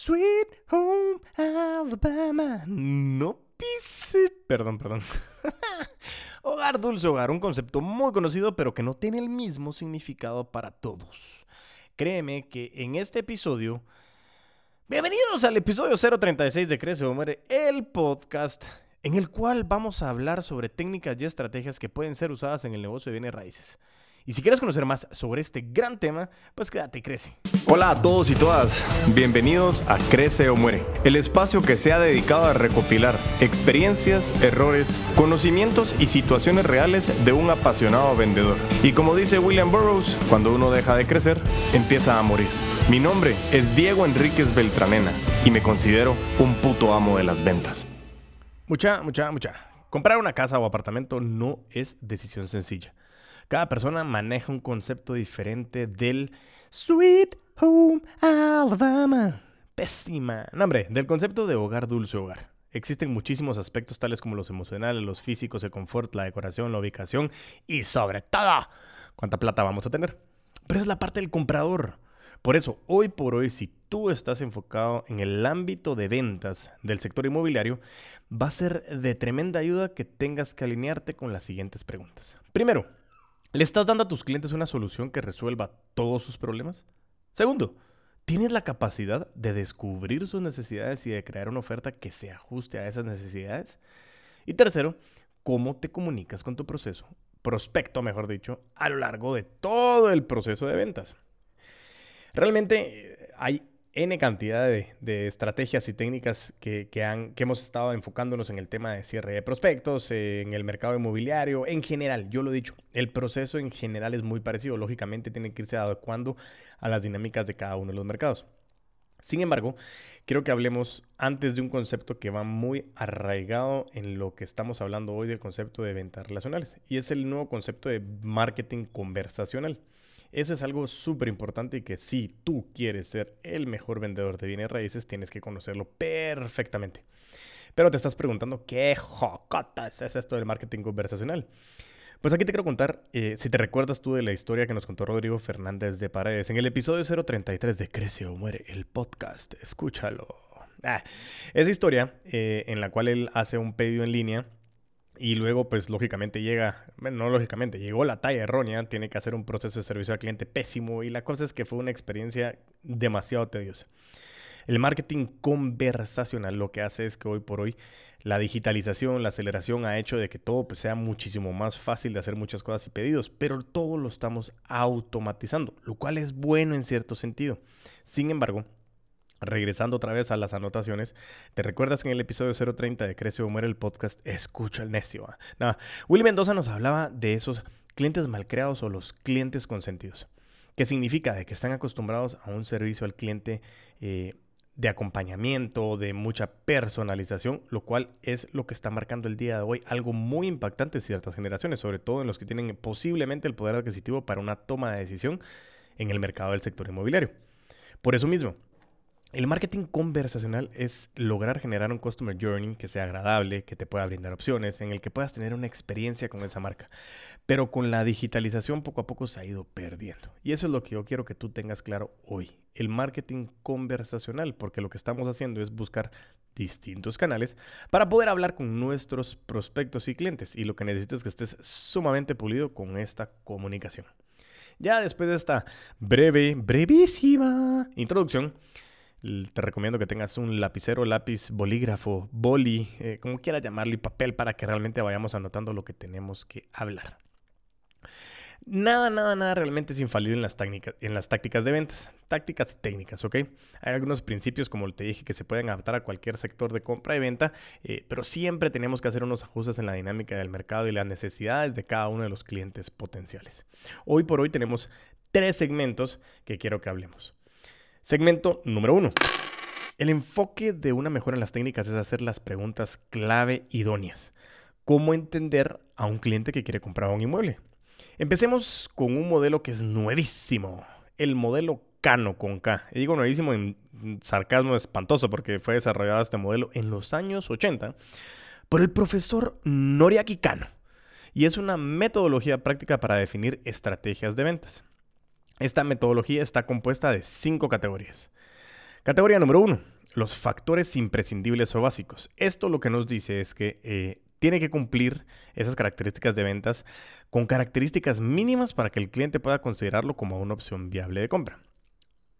Sweet Home Alabama. No pise. Perdón, perdón. hogar, dulce hogar, un concepto muy conocido pero que no tiene el mismo significado para todos. Créeme que en este episodio... Bienvenidos al episodio 036 de Crece o Muere, el podcast en el cual vamos a hablar sobre técnicas y estrategias que pueden ser usadas en el negocio de bienes raíces. Y si quieres conocer más sobre este gran tema, pues quédate y crece. Hola a todos y todas, bienvenidos a Crece o Muere, el espacio que se ha dedicado a recopilar experiencias, errores, conocimientos y situaciones reales de un apasionado vendedor. Y como dice William Burroughs, cuando uno deja de crecer, empieza a morir. Mi nombre es Diego Enríquez Beltranena y me considero un puto amo de las ventas. Mucha, mucha, mucha. Comprar una casa o apartamento no es decisión sencilla. Cada persona maneja un concepto diferente del Sweet Home Alabama. Pésima. No, hombre, del concepto de hogar dulce hogar. Existen muchísimos aspectos tales como los emocionales, los físicos, el confort, la decoración, la ubicación y sobre todo, cuánta plata vamos a tener. Pero es la parte del comprador. Por eso, hoy por hoy, si tú estás enfocado en el ámbito de ventas del sector inmobiliario, va a ser de tremenda ayuda que tengas que alinearte con las siguientes preguntas. Primero, ¿Le estás dando a tus clientes una solución que resuelva todos sus problemas? Segundo, ¿tienes la capacidad de descubrir sus necesidades y de crear una oferta que se ajuste a esas necesidades? Y tercero, ¿cómo te comunicas con tu proceso, prospecto mejor dicho, a lo largo de todo el proceso de ventas? Realmente eh, hay N cantidad de, estrategias y técnicas que, hemos estado enfocándonos en el tema de cierre de prospectos, eh, en el mercado inmobiliario, en general, yo lo he dicho, el proceso en general es muy parecido, lógicamente tiene que irse adecuando a las dinámicas de cada uno de los mercados. Sin embargo, quiero que hablemos antes de un concepto que va muy arraigado en lo que estamos hablando hoy del concepto de ventas relacionales, y es el nuevo concepto de marketing conversacional. Eso es algo súper importante y que si tú quieres ser el mejor vendedor de bienes raíces, tienes que conocerlo perfectamente. Pero te estás preguntando, ¿qué jocotas es esto del marketing conversacional? Pues aquí te quiero contar, eh, si te recuerdas tú de la historia que nos contó Rodrigo Fernández de Paredes en el episodio 033 de Crece o Muere, el podcast, escúchalo. Ah, esa historia eh, en la cual él hace un pedido en línea y luego, pues lógicamente llega, bueno, no lógicamente, llegó la talla errónea, tiene que hacer un proceso de servicio al cliente pésimo y la cosa es que fue una experiencia demasiado tediosa. El marketing conversacional lo que hace es que hoy por hoy la digitalización, la aceleración ha hecho de que todo pues, sea muchísimo más fácil de hacer muchas cosas y pedidos, pero todo lo estamos automatizando, lo cual es bueno en cierto sentido. Sin embargo, Regresando otra vez a las anotaciones, ¿te recuerdas que en el episodio 030 de Crece o Muere el podcast? Escucha el necio. ¿ah? Willy Mendoza nos hablaba de esos clientes malcreados o los clientes consentidos. ¿Qué significa? De que están acostumbrados a un servicio al cliente eh, de acompañamiento, de mucha personalización, lo cual es lo que está marcando el día de hoy algo muy impactante en ciertas generaciones, sobre todo en los que tienen posiblemente el poder adquisitivo para una toma de decisión en el mercado del sector inmobiliario. Por eso mismo, el marketing conversacional es lograr generar un customer journey que sea agradable, que te pueda brindar opciones, en el que puedas tener una experiencia con esa marca. Pero con la digitalización poco a poco se ha ido perdiendo. Y eso es lo que yo quiero que tú tengas claro hoy. El marketing conversacional, porque lo que estamos haciendo es buscar distintos canales para poder hablar con nuestros prospectos y clientes. Y lo que necesito es que estés sumamente pulido con esta comunicación. Ya después de esta breve, brevísima introducción, te recomiendo que tengas un lapicero, lápiz, bolígrafo, boli, eh, como quieras llamarlo, y papel para que realmente vayamos anotando lo que tenemos que hablar. Nada, nada, nada realmente es infalible en las, técnicas, en las tácticas de ventas. Tácticas y técnicas, ¿ok? Hay algunos principios, como te dije, que se pueden adaptar a cualquier sector de compra y venta, eh, pero siempre tenemos que hacer unos ajustes en la dinámica del mercado y las necesidades de cada uno de los clientes potenciales. Hoy por hoy tenemos tres segmentos que quiero que hablemos. Segmento número uno. El enfoque de una mejora en las técnicas es hacer las preguntas clave idóneas. ¿Cómo entender a un cliente que quiere comprar un inmueble? Empecemos con un modelo que es nuevísimo. El modelo Cano con K. Digo nuevísimo en sarcasmo espantoso porque fue desarrollado este modelo en los años 80 por el profesor Noriaki Kano. Y es una metodología práctica para definir estrategias de ventas. Esta metodología está compuesta de cinco categorías. Categoría número uno, los factores imprescindibles o básicos. Esto lo que nos dice es que eh, tiene que cumplir esas características de ventas con características mínimas para que el cliente pueda considerarlo como una opción viable de compra.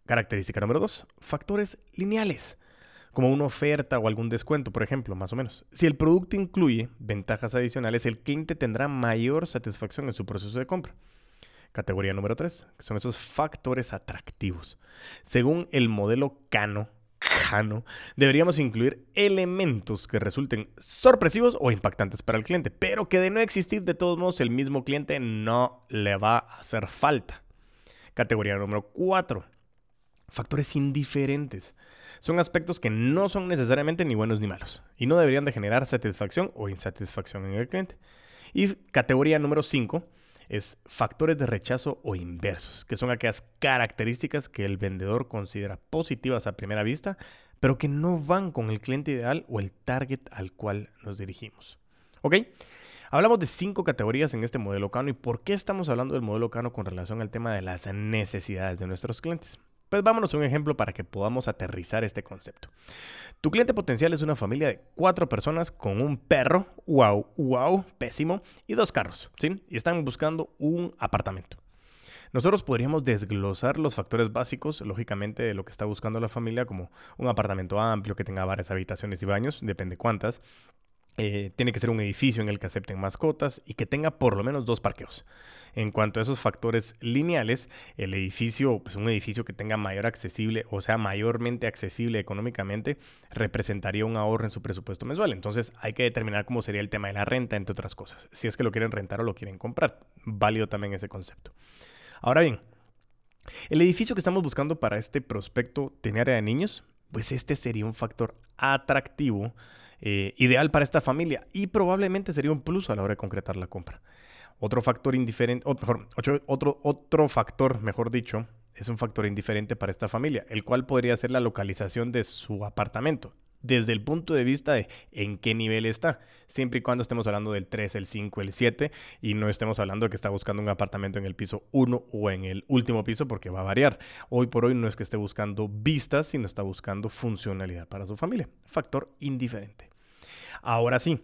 Característica número dos, factores lineales como una oferta o algún descuento, por ejemplo, más o menos. Si el producto incluye ventajas adicionales, el cliente tendrá mayor satisfacción en su proceso de compra. Categoría número 3, que son esos factores atractivos. Según el modelo Cano, Cano, deberíamos incluir elementos que resulten sorpresivos o impactantes para el cliente, pero que de no existir de todos modos el mismo cliente no le va a hacer falta. Categoría número 4, factores indiferentes son aspectos que no son necesariamente ni buenos ni malos y no deberían de generar satisfacción o insatisfacción en el cliente. Y categoría número 5 es factores de rechazo o inversos, que son aquellas características que el vendedor considera positivas a primera vista, pero que no van con el cliente ideal o el target al cual nos dirigimos. ¿Ok? Hablamos de cinco categorías en este modelo Cano y por qué estamos hablando del modelo Cano con relación al tema de las necesidades de nuestros clientes. Pues vámonos a un ejemplo para que podamos aterrizar este concepto. Tu cliente potencial es una familia de cuatro personas con un perro, wow, wow, pésimo, y dos carros, ¿sí? Y están buscando un apartamento. Nosotros podríamos desglosar los factores básicos, lógicamente, de lo que está buscando la familia, como un apartamento amplio que tenga varias habitaciones y baños, depende cuántas, eh, tiene que ser un edificio en el que acepten mascotas y que tenga por lo menos dos parqueos. En cuanto a esos factores lineales, el edificio, pues un edificio que tenga mayor accesible, o sea, mayormente accesible económicamente, representaría un ahorro en su presupuesto mensual. Entonces hay que determinar cómo sería el tema de la renta, entre otras cosas. Si es que lo quieren rentar o lo quieren comprar. Válido también ese concepto. Ahora bien, el edificio que estamos buscando para este prospecto tiene área de niños, pues este sería un factor atractivo eh, ideal para esta familia y probablemente sería un plus a la hora de concretar la compra. Otro factor indiferente, otro, otro factor, mejor dicho, es un factor indiferente para esta familia, el cual podría ser la localización de su apartamento, desde el punto de vista de en qué nivel está, siempre y cuando estemos hablando del 3, el 5, el 7 y no estemos hablando de que está buscando un apartamento en el piso 1 o en el último piso porque va a variar. Hoy por hoy no es que esté buscando vistas, sino está buscando funcionalidad para su familia. Factor indiferente. Ahora sí,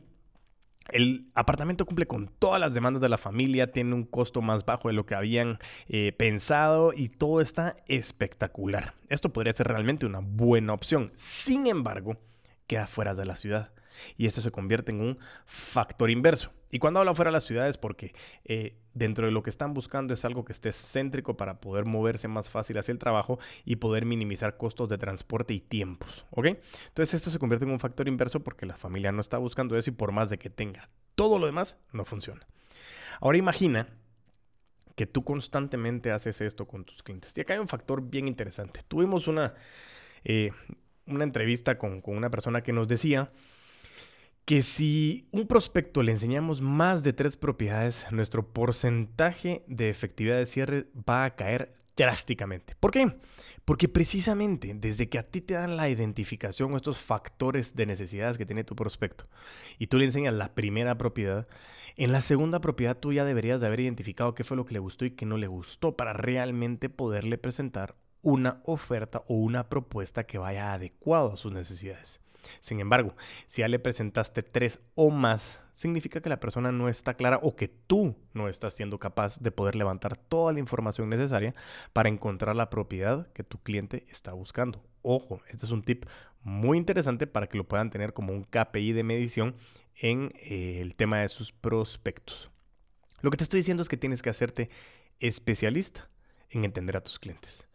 el apartamento cumple con todas las demandas de la familia, tiene un costo más bajo de lo que habían eh, pensado y todo está espectacular. Esto podría ser realmente una buena opción. Sin embargo, queda fuera de la ciudad y esto se convierte en un factor inverso. Y cuando hablo fuera de la ciudad es porque eh, dentro de lo que están buscando es algo que esté céntrico para poder moverse más fácil hacia el trabajo y poder minimizar costos de transporte y tiempos. ¿Ok? Entonces esto se convierte en un factor inverso porque la familia no está buscando eso y por más de que tenga todo lo demás, no funciona. Ahora imagina que tú constantemente haces esto con tus clientes. Y acá hay un factor bien interesante. Tuvimos una, eh, una entrevista con, con una persona que nos decía que si un prospecto le enseñamos más de tres propiedades, nuestro porcentaje de efectividad de cierre va a caer drásticamente. ¿Por qué? Porque precisamente desde que a ti te dan la identificación o estos factores de necesidades que tiene tu prospecto y tú le enseñas la primera propiedad, en la segunda propiedad tú ya deberías de haber identificado qué fue lo que le gustó y qué no le gustó para realmente poderle presentar una oferta o una propuesta que vaya adecuado a sus necesidades. Sin embargo, si ya le presentaste tres o más, significa que la persona no está clara o que tú no estás siendo capaz de poder levantar toda la información necesaria para encontrar la propiedad que tu cliente está buscando. Ojo, este es un tip muy interesante para que lo puedan tener como un KPI de medición en eh, el tema de sus prospectos. Lo que te estoy diciendo es que tienes que hacerte especialista en entender a tus clientes.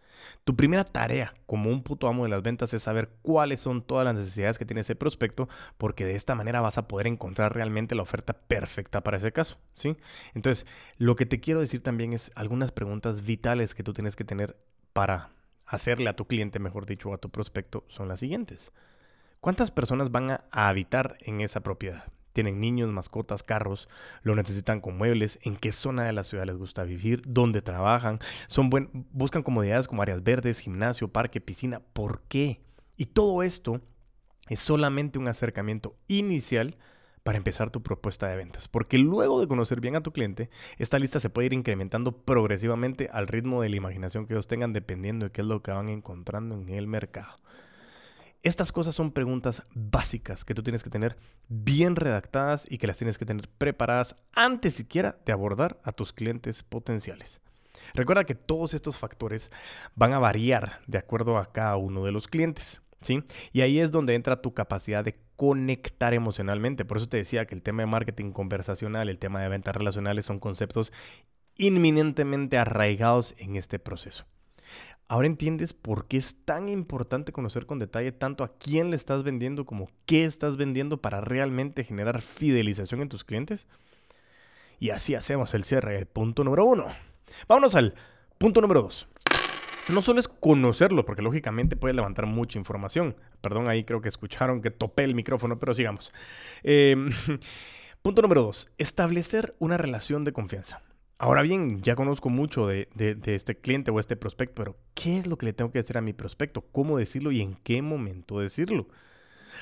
Tu primera tarea como un puto amo de las ventas es saber cuáles son todas las necesidades que tiene ese prospecto, porque de esta manera vas a poder encontrar realmente la oferta perfecta para ese caso, ¿sí? Entonces, lo que te quiero decir también es algunas preguntas vitales que tú tienes que tener para hacerle a tu cliente, mejor dicho, a tu prospecto, son las siguientes. ¿Cuántas personas van a habitar en esa propiedad? Tienen niños, mascotas, carros, lo necesitan con muebles, en qué zona de la ciudad les gusta vivir, dónde trabajan, buscan comodidades como áreas verdes, gimnasio, parque, piscina, ¿por qué? Y todo esto es solamente un acercamiento inicial para empezar tu propuesta de ventas. Porque luego de conocer bien a tu cliente, esta lista se puede ir incrementando progresivamente al ritmo de la imaginación que ellos tengan dependiendo de qué es lo que van encontrando en el mercado. Estas cosas son preguntas básicas que tú tienes que tener bien redactadas y que las tienes que tener preparadas antes siquiera de abordar a tus clientes potenciales. Recuerda que todos estos factores van a variar de acuerdo a cada uno de los clientes. ¿Sí? Y ahí es donde entra tu capacidad de conectar emocionalmente. Por eso te decía que el tema de marketing conversacional, el tema de ventas relacionales son conceptos inminentemente arraigados en este proceso. Ahora entiendes por qué es tan importante conocer con detalle tanto a quién le estás vendiendo como qué estás vendiendo para realmente generar fidelización en tus clientes. Y así hacemos el cierre, punto número uno. Vámonos al punto número dos. No solo es conocerlo, porque lógicamente puede levantar mucha información. Perdón, ahí creo que escucharon que topé el micrófono, pero sigamos. Em, punto número dos. Establecer una relación de confianza. Ahora bien, ya conozco mucho de, este cliente o este prospecto, pero ¿qué es lo que le tengo que decir a mi prospecto? ¿Cómo decirlo y en qué momento decirlo?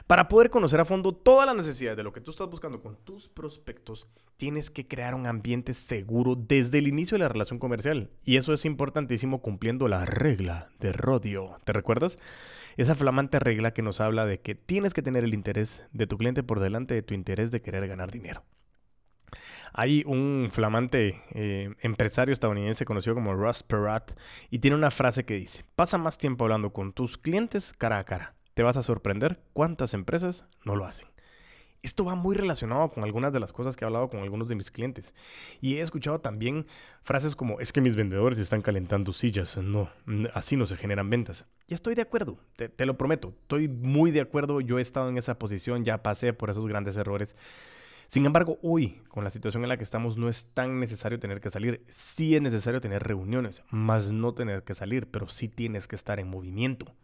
Para poder conocer a fondo todas las necesidades de lo que tú estás buscando con tus prospectos, tienes que crear un ambiente seguro desde el inicio de la relación comercial. Y eso es importantísimo cumpliendo la regla de Rodio. ¿Te recuerdas? Esa flamante regla que nos habla de que tienes que tener el interés de tu cliente por delante de tu interés de querer ganar dinero. Hay un flamante eh, empresario estadounidense conocido como Russ Perot y tiene una frase que dice, pasa más tiempo hablando con tus clientes cara a cara. Te vas a sorprender cuántas empresas no lo hacen. Esto va muy relacionado con algunas de las cosas que he hablado con algunos de mis clientes. Y he escuchado también frases como, es que mis vendedores están calentando sillas. No, así no se generan ventas. Y estoy de acuerdo, te, te lo prometo. Estoy muy de acuerdo. Yo he estado en esa posición, ya pasé por esos grandes errores. Sin embargo, hoy, con la situación en la que estamos, no es tan necesario tener que salir. Sí es necesario tener reuniones, más no tener que salir, pero sí tienes que estar en movimiento.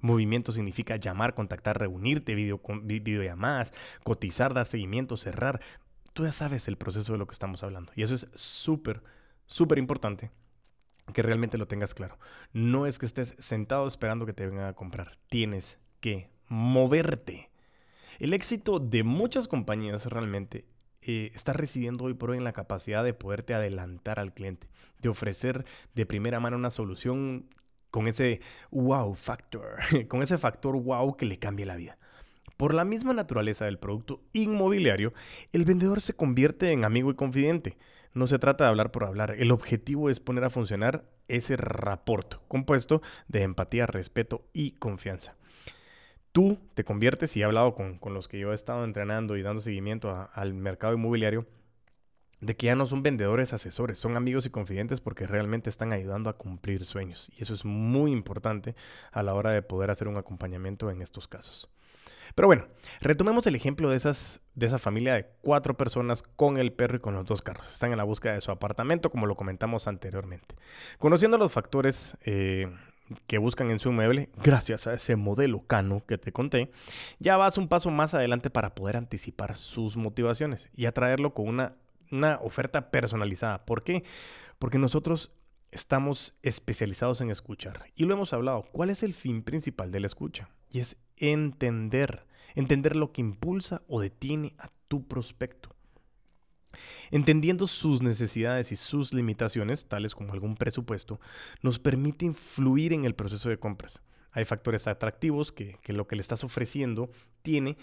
Movimiento significa llamar, contactar, reunirte, video, videollamadas, cotizar, dar seguimiento, cerrar. Tú ya sabes el proceso de lo que estamos hablando. Y eso es súper, súper importante que realmente lo tengas claro. No es que estés sentado esperando que te vengan a comprar. Tienes que moverte. El éxito de muchas compañías realmente eh, está residiendo hoy por hoy en la capacidad de poderte adelantar al cliente, de ofrecer de primera mano una solución con ese wow factor, con ese factor wow que le cambie la vida. Por la misma naturaleza del producto inmobiliario, el vendedor se convierte en amigo y confidente. No se trata de hablar por hablar, el objetivo es poner a funcionar ese rapport compuesto de empatía, respeto y confianza tú te conviertes, y he hablado con, los que yo he estado entrenando y dando seguimiento al mercado inmobiliario, de que ya no son vendedores asesores, son amigos y confidentes porque realmente están ayudando a cumplir sueños. Y eso es muy importante a la hora de poder hacer un acompañamiento en estos casos. Pero bueno, retomemos el ejemplo de, esas, de esa familia de cuatro personas con el perro y con los dos carros. Están en la búsqueda de su apartamento, como lo comentamos anteriormente. Conociendo los factores eh, que buscan en su inmueble, gracias a ese modelo Cano que te conté, ya vas un paso más adelante para poder anticipar sus motivaciones y atraerlo con una, una oferta personalizada. ¿Por qué? Porque nosotros estamos especializados en escuchar y lo hemos hablado. ¿Cuál es el fin principal de la escucha? Y es entender, entender lo que impulsa o detiene a tu prospecto. Entendiendo sus necesidades y sus limitaciones, tales como algún presupuesto, nos permite influir en el proceso de compras. Hay factores atractivos que, lo que le estás ofreciendo tiene,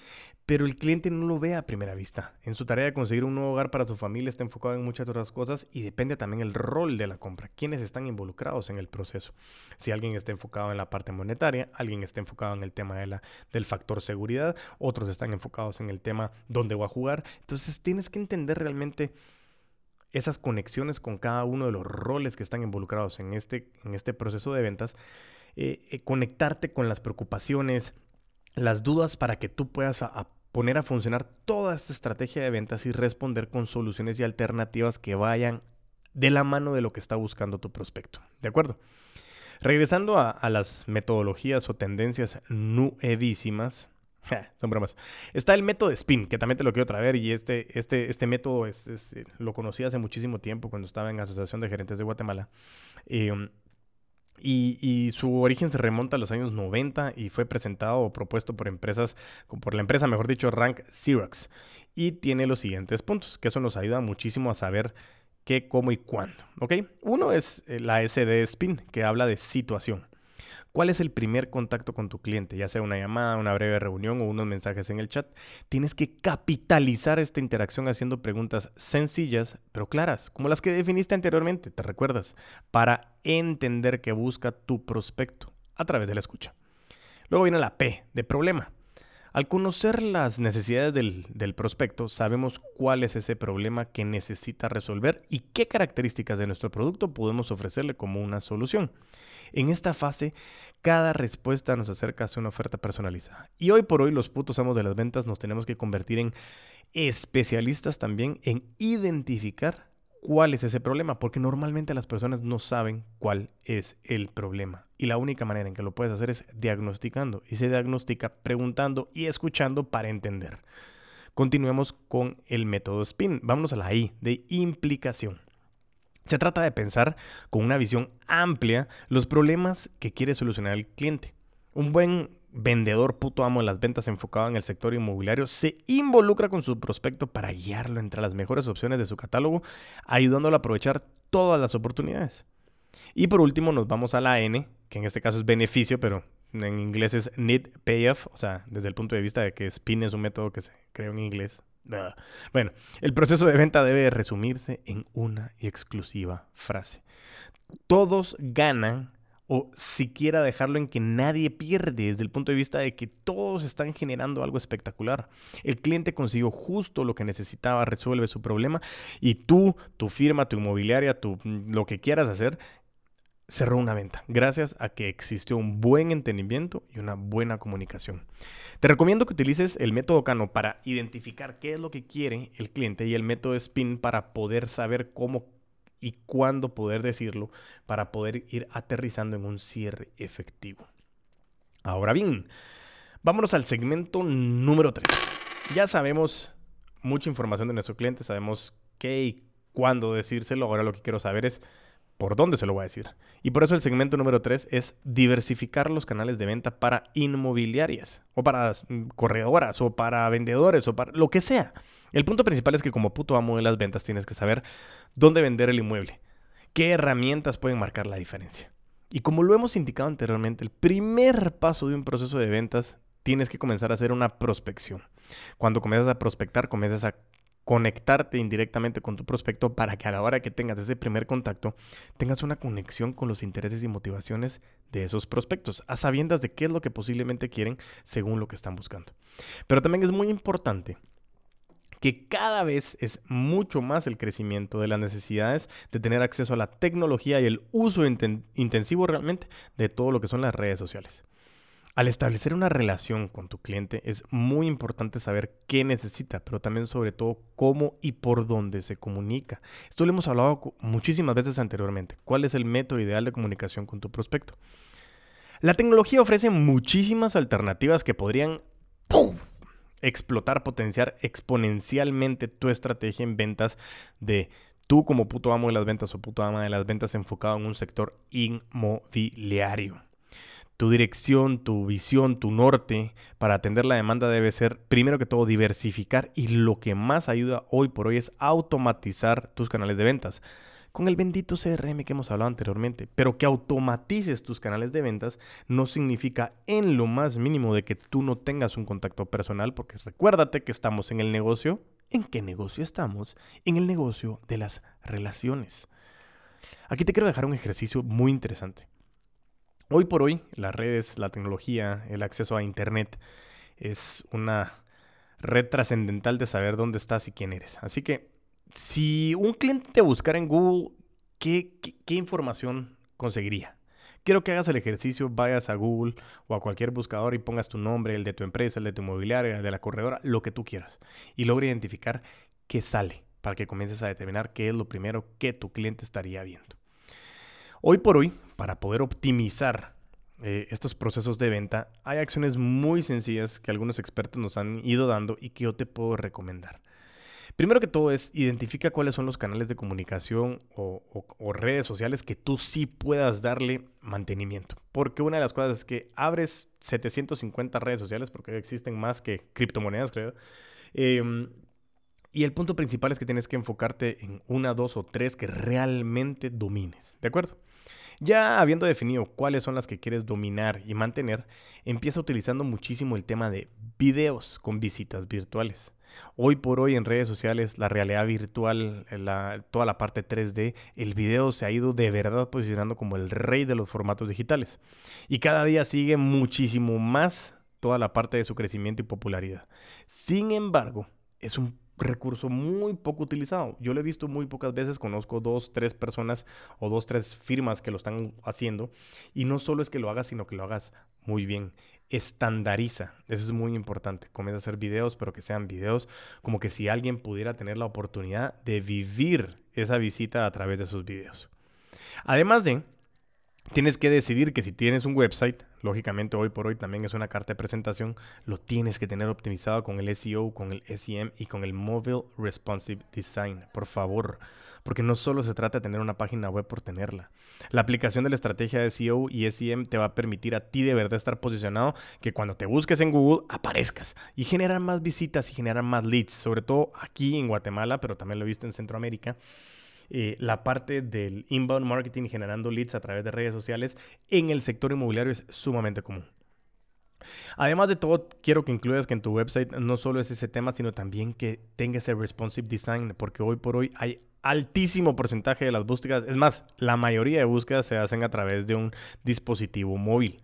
pero el cliente no lo ve a primera vista. En su tarea de conseguir un nuevo hogar para su familia está enfocado en muchas otras cosas y depende también el rol de la compra, quiénes están involucrados en el proceso. Si alguien está enfocado en la parte monetaria, alguien está enfocado en el tema de la, del factor seguridad, otros están enfocados en el tema dónde va a jugar. Entonces tienes que entender realmente esas conexiones con cada uno de los roles que están involucrados en este, en este proceso de ventas eh, eh, conectarte con las preocupaciones, las dudas para que tú puedas poner a funcionar toda esta estrategia de ventas y responder con soluciones y alternativas que vayan de la mano de lo que está buscando tu prospecto. ¿De acuerdo? Regresando a, las metodologías o tendencias nuevísimas, son bromas. Está el método SPIN, que también te lo quiero traer, y este, este, este método es, eh, lo conocí hace muchísimo tiempo cuando estaba en Asociación de Gerentes de Guatemala. Eh, Y, su origen se remonta a los años 90 y fue presentado o propuesto por empresas, por la empresa, mejor dicho, Rank Xerox. Y tiene los siguientes puntos, que eso nos ayuda muchísimo a saber qué, cómo y cuándo. ¿Ok? Uno es eh, la SD Spin, que habla de situación. ¿Cuál es el primer contacto con tu cliente? Ya sea una llamada, una breve reunión o unos mensajes en el chat. Tienes que capitalizar esta interacción haciendo preguntas sencillas pero claras, como las que definiste anteriormente, ¿te recuerdas? Para entender qué busca tu prospecto a través de la escucha. Luego viene la P de problema. Al conocer las necesidades del, del, prospecto, sabemos cuál es ese problema que necesita resolver y qué características de nuestro producto podemos ofrecerle como una solución. En esta fase, cada respuesta nos acerca a una oferta personalizada. Y hoy por hoy los putos amos de las ventas nos tenemos que convertir en especialistas también en identificar cuál es ese problema, porque normalmente las personas no saben cuál es el problema. Y la única manera en que lo puedes hacer es diagnosticando. Y se diagnostica preguntando y escuchando para entender. Continuemos con el método SPIN. Vámonos a la I de implicación. Se trata de pensar con una visión amplia los problemas que quiere solucionar el cliente. Un buen vendedor puto amo de las ventas enfocado en el sector inmobiliario se involucra con su prospecto para guiarlo entre las mejores opciones de su catálogo, ayudándolo a aprovechar todas las oportunidades. Y por último nos vamos a la N, que en este caso es beneficio, pero en inglés es need payoff, o sea, desde el punto de vista de que SPIN es un método que se creó en inglés, bueno, el proceso de venta debe resumirse en una y exclusiva frase. Todos ganan o siquiera dejarlo en que nadie pierde desde el punto de vista de que todos están generando algo espectacular. El cliente consiguió justo lo que necesitaba, resuelve su problema y tú, tu firma, tu inmobiliaria, tu, lo que quieras hacer, cerró una venta, gracias a que existió un buen entendimiento y una buena comunicación. Te recomiendo que utilices el método Cano para identificar qué es lo que quiere el cliente y el método SPIN para poder saber cómo y cuándo poder decirlo para poder ir aterrizando en un cierre efectivo. Ahora bien, vámonos al segmento número 3. Ya sabemos mucha información de nuestro cliente, sabemos qué y cuándo decírselo. Ahora lo que quiero saber es por dónde se lo voy a decir. Y por eso el segmento número 3 es diversificar los canales de venta para inmobiliarias, o para mm, corredoras, o para vendedores, o para lo que sea. El punto principal es que como puto amo de las ventas tienes que saber dónde vender el inmueble, qué herramientas pueden marcar la diferencia. Y como lo hemos indicado anteriormente, el primer paso de un proceso de ventas tienes que comenzar a hacer una prospección. Cuando comienzas a prospectar, comienzas a conectarte indirectamente con tu prospecto para que a la hora que tengas ese primer contacto tengas una conexión con los intereses y motivaciones de esos prospectos, a sabiendas de qué es lo que posiblemente quieren según lo que están buscando. Pero también es muy importante que cada vez es mucho más el crecimiento de las necesidades de tener acceso a la tecnología y el uso intensivo realmente de todo lo que son las redes sociales. Al establecer una relación con tu cliente es muy importante saber qué necesita, pero también sobre todo cómo y por dónde se comunica. Esto lo hemos hablado muchísimas veces anteriormente. ¿Cuál es el método ideal de comunicación con tu prospecto? La tecnología ofrece muchísimas alternativas que podrían explotar, potenciar exponencialmente tu estrategia en ventas de tú como puto amo de las ventas o puto ama de las ventas enfocado en un sector inmobiliario. Tu dirección, tu visión, tu norte para atender la demanda debe ser, primero que todo, diversificar y lo que más ayuda hoy por hoy es automatizar tus canales de ventas. Con el bendito CRM que hemos hablado anteriormente, pero que automatices tus canales de ventas no significa en lo más mínimo de que tú no tengas un contacto personal, porque recuérdate que estamos en el negocio. ¿En qué negocio estamos? En el negocio de las relaciones. Aquí te quiero dejar un ejercicio muy interesante. Hoy por hoy, las redes, la tecnología, el acceso a Internet es una red trascendental de saber dónde estás y quién eres. Así que si un cliente te buscara en Google, ¿qué, información conseguiría? Quiero que hagas el ejercicio, vayas a Google o a cualquier buscador y pongas tu nombre, el de tu empresa, el de tu inmobiliaria, el de la corredora, lo que tú quieras. Y logre identificar qué sale para que comiences a determinar qué es lo primero que tu cliente estaría viendo. Hoy por hoy, para poder optimizar eh, estos procesos de venta, hay acciones muy sencillas que algunos expertos nos han ido dando y que yo te puedo recomendar. Primero que todo es identifica cuáles son los canales de comunicación o, redes sociales que tú sí puedas darle mantenimiento. Porque una de las cosas es que abres 750 redes sociales, porque existen más que criptomonedas, creo. Em, y el punto principal es que tienes que enfocarte en una, dos o tres que realmente domines. ¿De acuerdo? Ya habiendo definido cuáles son las que quieres dominar y mantener, empieza utilizando muchísimo el tema de videos con visitas virtuales. Hoy por hoy en redes sociales, la realidad virtual, toda la parte 3D, el video se ha ido de verdad posicionando como el rey de los formatos digitales. Y cada día sigue muchísimo más toda la parte de su crecimiento y popularidad. Sin embargo, es un recurso muy poco utilizado. Yo lo he visto muy pocas veces, conozco dos, tres personas o dos, tres firmas que lo están haciendo. Y no solo es que lo hagas, sino que lo hagas muy bien. Estandariza, eso es muy importante. Comienza a hacer videos, pero que sean videos como que si alguien pudiera tener la oportunidad de vivir esa visita a través de sus videos. Además de tienes que decidir que si tienes un website, lógicamente hoy por hoy también es una carta de presentación, lo tienes que tener optimizado con el SEO, con el SEM y con el Mobile Responsive Design, por favor, porque no solo se trata de tener una página web por tenerla. La aplicación de la estrategia de SEO y SEM te va a permitir a ti de verdad estar posicionado que cuando te busques en Google aparezcas y generar más visitas y generar más leads, sobre todo aquí en Guatemala, pero también lo he visto en Centroamérica. Eh, la parte del inbound marketing generando leads a través de redes sociales en el sector inmobiliario es sumamente común. Además de todo, quiero que incluyas que en tu website no solo es ese tema, sino también que tenga ese responsive design, porque hoy por hoy hay altísimo porcentaje de las búsquedas, es más, la mayoría de búsquedas se hacen a través de un dispositivo móvil.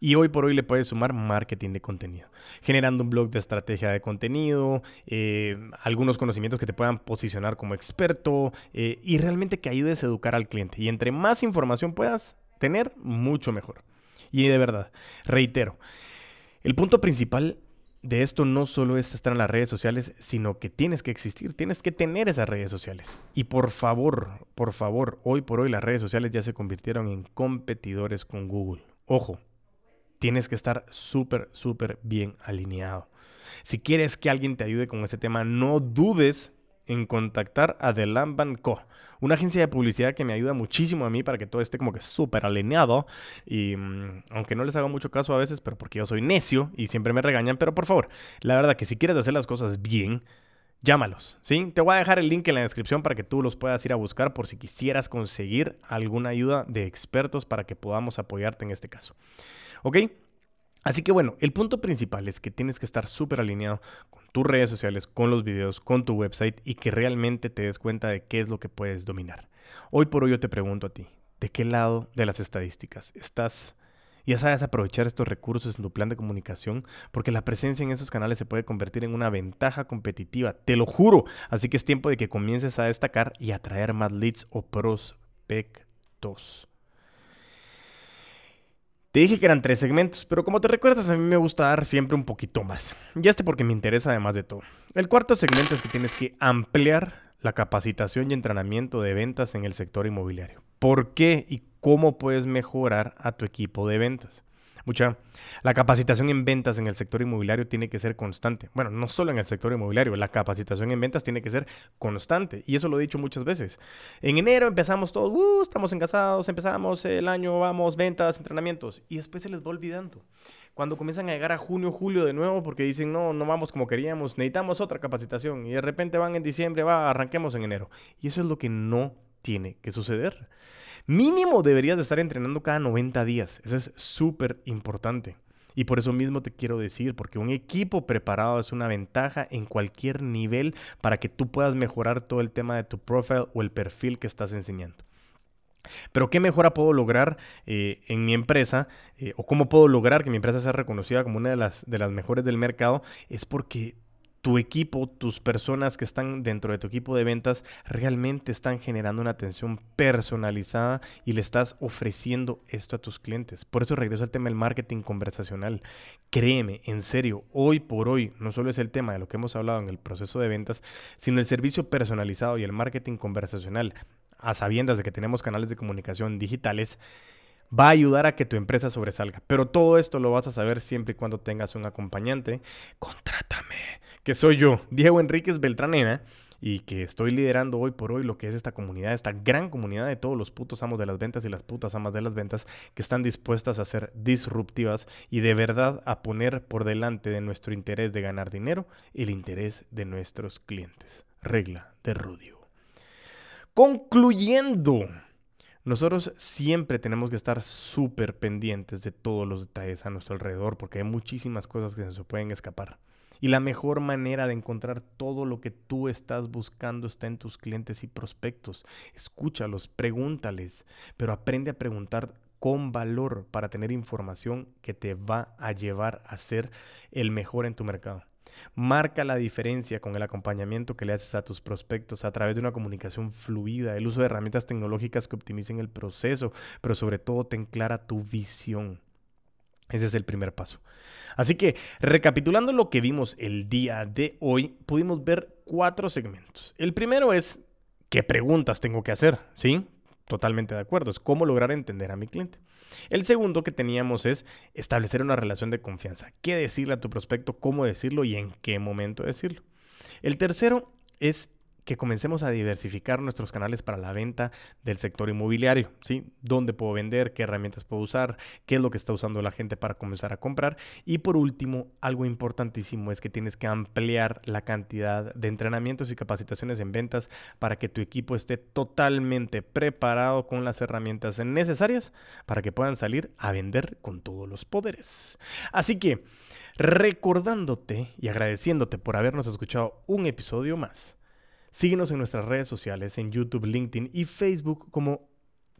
Y hoy por hoy le puedes sumar marketing de contenido, generando un blog de estrategia de contenido, eh, algunos conocimientos que te puedan posicionar como experto eh, y realmente que ayudes a educar al cliente. Y entre más información puedas tener, mucho mejor. Y de verdad, reitero, el punto principal de esto no solo es estar en las redes sociales, sino que tienes que existir, tienes que tener esas redes sociales. Y por favor, por favor, hoy por hoy las redes sociales ya se convirtieron en competidores con Google. Ojo, tienes que estar súper, súper bien alineado. Si quieres que alguien te ayude con este tema, no dudes en contactar a The Lamban Co., una agencia de publicidad que me ayuda muchísimo a mí para que todo esté como que súper alineado. Y mm, aunque no les hago mucho caso a veces, pero porque yo soy necio y siempre me regañan, pero por favor, la verdad que si quieres hacer las cosas bien, llámalos, ¿sí? Te voy a dejar el link en la descripción para que tú los puedas ir a buscar por si quisieras conseguir alguna ayuda de expertos para que podamos apoyarte en este caso. ¿Ok? Así que bueno, el punto principal es que tienes que estar súper alineado con tus redes sociales, con los videos, con tu website y que realmente te des cuenta de qué es lo que puedes dominar. Hoy por hoy yo te pregunto a ti, ¿de qué lado de las estadísticas estás? Ya sabes aprovechar estos recursos en tu plan de comunicación porque la presencia en esos canales se puede convertir en una ventaja competitiva, te lo juro. Así que es tiempo de que comiences a destacar y atraer más leads o prospectos. Te dije que eran tres segmentos, pero como te recuerdas, a mí me gusta dar siempre un poquito más. Ya este porque me interesa además de todo. El cuarto segmento es que tienes que ampliar la capacitación y entrenamiento de ventas en el sector inmobiliario. ¿Por qué y cómo puedes mejorar a tu equipo de ventas? La capacitación en ventas en el sector inmobiliario tiene que ser constante. Bueno, no solo en el sector inmobiliario, la capacitación en ventas tiene que ser constante. Y eso lo he dicho muchas veces. En enero empezamos todos, uh, estamos encasados, empezamos el año, vamos, ventas, entrenamientos. Y después se les va olvidando. Cuando comienzan a llegar a junio, julio de nuevo, porque dicen, no, no vamos como queríamos, necesitamos otra capacitación. Y de repente van en diciembre, va, arranquemos en enero. Y eso es lo que no tiene que suceder. Mínimo deberías de estar entrenando cada 90 días. Eso es súper importante. Y por eso mismo te quiero decir, porque un equipo preparado es una ventaja en cualquier nivel para que tú puedas mejorar todo el tema de tu profile o el perfil que estás enseñando. Pero ¿qué mejora puedo lograr eh, en mi empresa? Eh, ¿O cómo puedo lograr que mi empresa sea reconocida como una de las, de las mejores del mercado? Es porque tu equipo, tus personas que están dentro de tu equipo de ventas realmente están generando una atención personalizada y le estás ofreciendo esto a tus clientes. Por eso regreso al tema del marketing conversacional. Créeme, en serio, hoy por hoy no solo es el tema de lo que hemos hablado en el proceso de ventas, sino el servicio personalizado y el marketing conversacional, a sabiendas de que tenemos canales de comunicación digitales va a ayudar a que tu empresa sobresalga. Pero todo esto lo vas a saber siempre y cuando tengas un acompañante. Contrátame que soy yo, Diego Enríquez Beltranena, y que estoy liderando hoy por hoy lo que es esta comunidad, esta gran comunidad de todos los putos amos de las ventas y las putas amas de las ventas que están dispuestas a ser disruptivas y de verdad a poner por delante de nuestro interés de ganar dinero el interés de nuestros clientes. Regla de Rudio. Concluyendo. Nosotros siempre tenemos que estar súper pendientes de todos los detalles a nuestro alrededor porque hay muchísimas cosas que se nos pueden escapar. Y la mejor manera de encontrar todo lo que tú estás buscando está en tus clientes y prospectos. Escúchalos, pregúntales, pero aprende a preguntar con valor para tener información que te va a llevar a ser el mejor en tu mercado. Marca la diferencia con el acompañamiento que le haces a tus prospectos a través de una comunicación fluida, el uso de herramientas tecnológicas que optimicen el proceso, pero sobre todo ten clara tu visión. Ese es el primer paso. Así que, recapitulando lo que vimos el día de hoy, pudimos ver cuatro segmentos. El primero es, ¿qué preguntas tengo que hacer? ¿Sí? Totalmente de acuerdo. Es cómo lograr entender a mi cliente. El segundo que teníamos es establecer una relación de confianza. ¿Qué decirle a tu prospecto? ¿Cómo decirlo? ¿Y en qué momento decirlo? El tercero es que comencemos a diversificar nuestros canales para la venta del sector inmobiliario, ¿sí? ¿Dónde puedo vender? ¿Qué herramientas puedo usar? ¿Qué es lo que está usando la gente para comenzar a comprar? Y por último, algo importantísimo es que tienes que ampliar la cantidad de entrenamientos y capacitaciones en ventas para que tu equipo esté totalmente preparado con las herramientas necesarias para que puedan salir a vender con todos los poderes. Así que, recordándote y agradeciéndote por habernos escuchado un episodio más, Síguenos en nuestras redes sociales, en YouTube, LinkedIn y Facebook como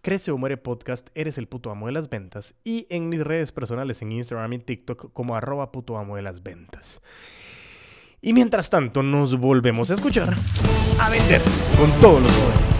Crece o Muere Podcast, Eres el puto amo de las ventas. Y en mis redes personales, en Instagram y TikTok como arroba puto amo de las ventas. Y mientras tanto, nos volvemos a escuchar a vender con todos los poderes.